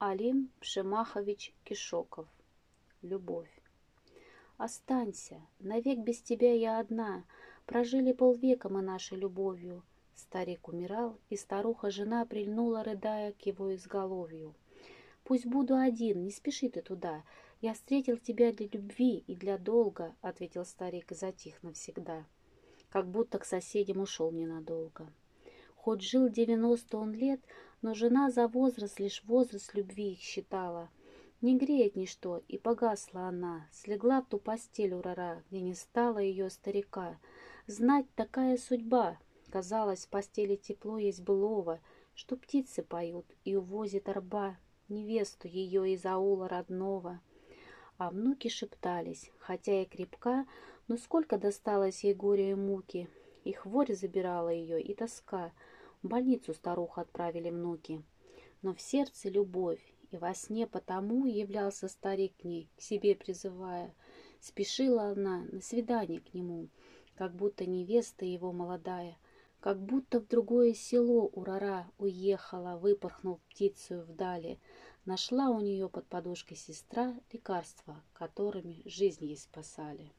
Алим Пшемахович Кишоков. Любовь. Останься, навек без тебя я одна. Прожили полвека мы нашей любовью. Старик умирал, и старуха-жена прильнула, рыдая к его изголовью. Пусть буду один, не спеши ты туда. Я встретил тебя для любви и для долга, — ответил старик и затих навсегда. Как будто к соседям ушел ненадолго. Хоть жил девяносто он лет, но жена за возраст лишь возраст любви их считала. Не греет ничто, и погасла она, слегла в ту постель урара, где не стало ее старика. Знать такая судьба, казалось, в постели тепло есть былого, что птицы поют и увозит орба невесту ее из аула родного. А внуки шептались, хотя и крепка, но сколько досталось ей горя и муки. И хворь забирала ее, и тоска. В больницу старуху отправили внуки. Но в сердце любовь, и во сне потому являлся старик к ней, к себе призывая. Спешила она на свидание к нему, как будто невеста его молодая, как будто в другое село урара уехала, выпорхнув птицу вдали. Нашла у нее под подушкой сестра лекарства, которыми жизнь ей спасали.